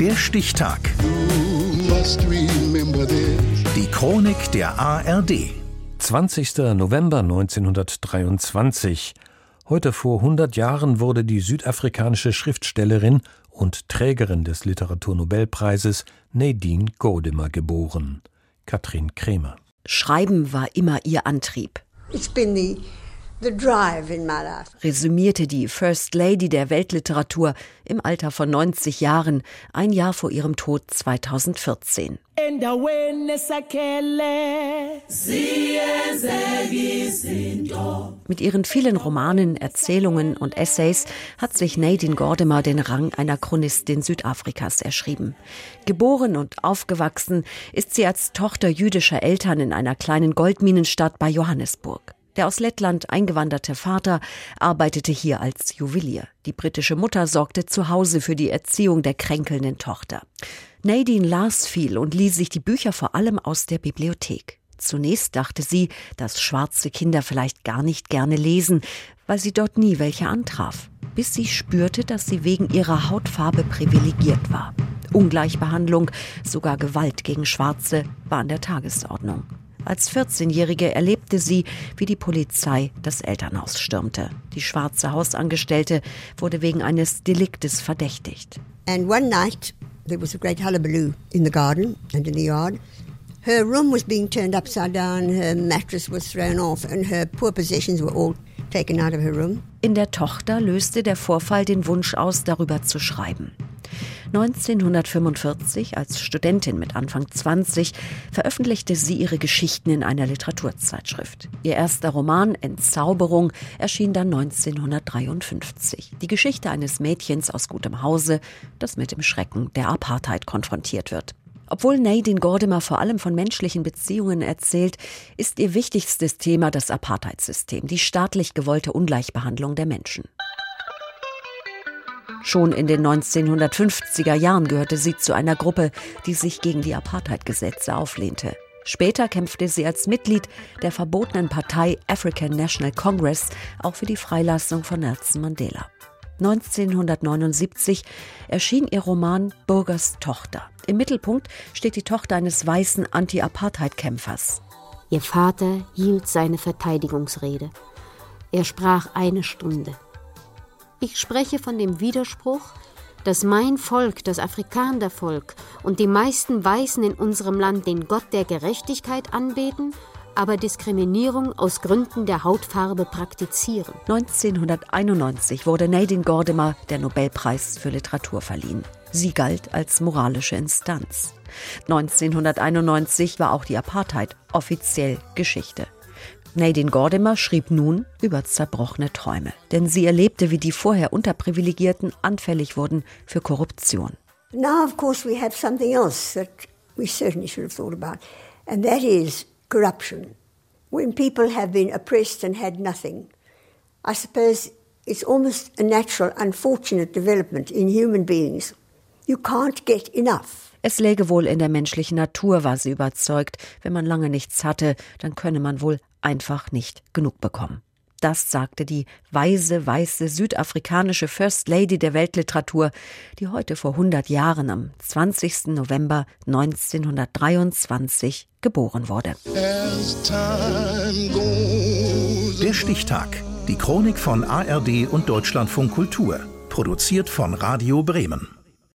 Der Stichtag. Die Chronik der ARD. 20. November 1923. Heute vor 100 Jahren wurde die südafrikanische Schriftstellerin und Trägerin des Literaturnobelpreises Nadine Gordimer geboren. Katrin Kremer. Schreiben war immer ihr Antrieb. It's been the the drive in my life. resümierte die First Lady der Weltliteratur im Alter von 90 Jahren, ein Jahr vor ihrem Tod 2014. Mit ihren vielen Romanen, Erzählungen und Essays hat sich Nadine Gordimer den Rang einer Chronistin Südafrikas erschrieben. Geboren und aufgewachsen ist sie als Tochter jüdischer Eltern in einer kleinen Goldminenstadt bei Johannesburg. Der aus Lettland eingewanderte Vater arbeitete hier als Juwelier. Die britische Mutter sorgte zu Hause für die Erziehung der kränkelnden Tochter. Nadine las viel und lieh sich die Bücher vor allem aus der Bibliothek. Zunächst dachte sie, dass schwarze Kinder vielleicht gar nicht gerne lesen, weil sie dort nie welche antraf, bis sie spürte, dass sie wegen ihrer Hautfarbe privilegiert war. Ungleichbehandlung, sogar Gewalt gegen Schwarze war an der Tagesordnung. Als 14-Jährige erlebte sie, wie die Polizei das Elternhaus stürmte. Die schwarze Hausangestellte wurde wegen eines Deliktes verdächtigt. And one night there was a great hullabaloo in the garden and in the yard. Her room was being turned upside down, her mattress was thrown off, and her poor possessions were all taken out of her room. In der Tochter löste der Vorfall den Wunsch aus, darüber zu schreiben. 1945, als Studentin mit Anfang 20, veröffentlichte sie ihre Geschichten in einer Literaturzeitschrift. Ihr erster Roman Entzauberung erschien dann 1953. Die Geschichte eines Mädchens aus gutem Hause, das mit dem Schrecken der Apartheid konfrontiert wird. Obwohl Nadine Gordimer vor allem von menschlichen Beziehungen erzählt, ist ihr wichtigstes Thema das Apartheidssystem, die staatlich gewollte Ungleichbehandlung der Menschen. Schon in den 1950er Jahren gehörte sie zu einer Gruppe, die sich gegen die Apartheid-Gesetze auflehnte. Später kämpfte sie als Mitglied der verbotenen Partei African National Congress auch für die Freilassung von Nelson Mandela. 1979 erschien ihr Roman Burgers Tochter. Im Mittelpunkt steht die Tochter eines weißen Anti-Apartheid-Kämpfers. Ihr Vater hielt seine Verteidigungsrede. Er sprach eine Stunde. Ich spreche von dem Widerspruch, dass mein Volk, das Afrikanervolk und die meisten Weißen in unserem Land den Gott der Gerechtigkeit anbeten, aber Diskriminierung aus Gründen der Hautfarbe praktizieren. 1991 wurde Nadine Gordimer der Nobelpreis für Literatur verliehen. Sie galt als moralische Instanz. 1991 war auch die Apartheid offiziell Geschichte. Nadine Gordimer schrieb nun über zerbrochene Träume, denn sie erlebte, wie die vorher Unterprivilegierten anfällig wurden für Korruption. Now, of course, we have something else that we certainly should have thought about, and that is corruption. When people have been oppressed and had nothing, I suppose it's almost a natural, unfortunate development in human beings. You can't get enough. Es läge wohl in der menschlichen Natur, war sie überzeugt. Wenn man lange nichts hatte, dann könne man wohl einfach nicht genug bekommen. Das sagte die weise, weiße südafrikanische First Lady der Weltliteratur, die heute vor 100 Jahren am 20. November 1923 geboren wurde. Der Stichtag. Die Chronik von ARD und Deutschlandfunk Kultur. Produziert von Radio Bremen.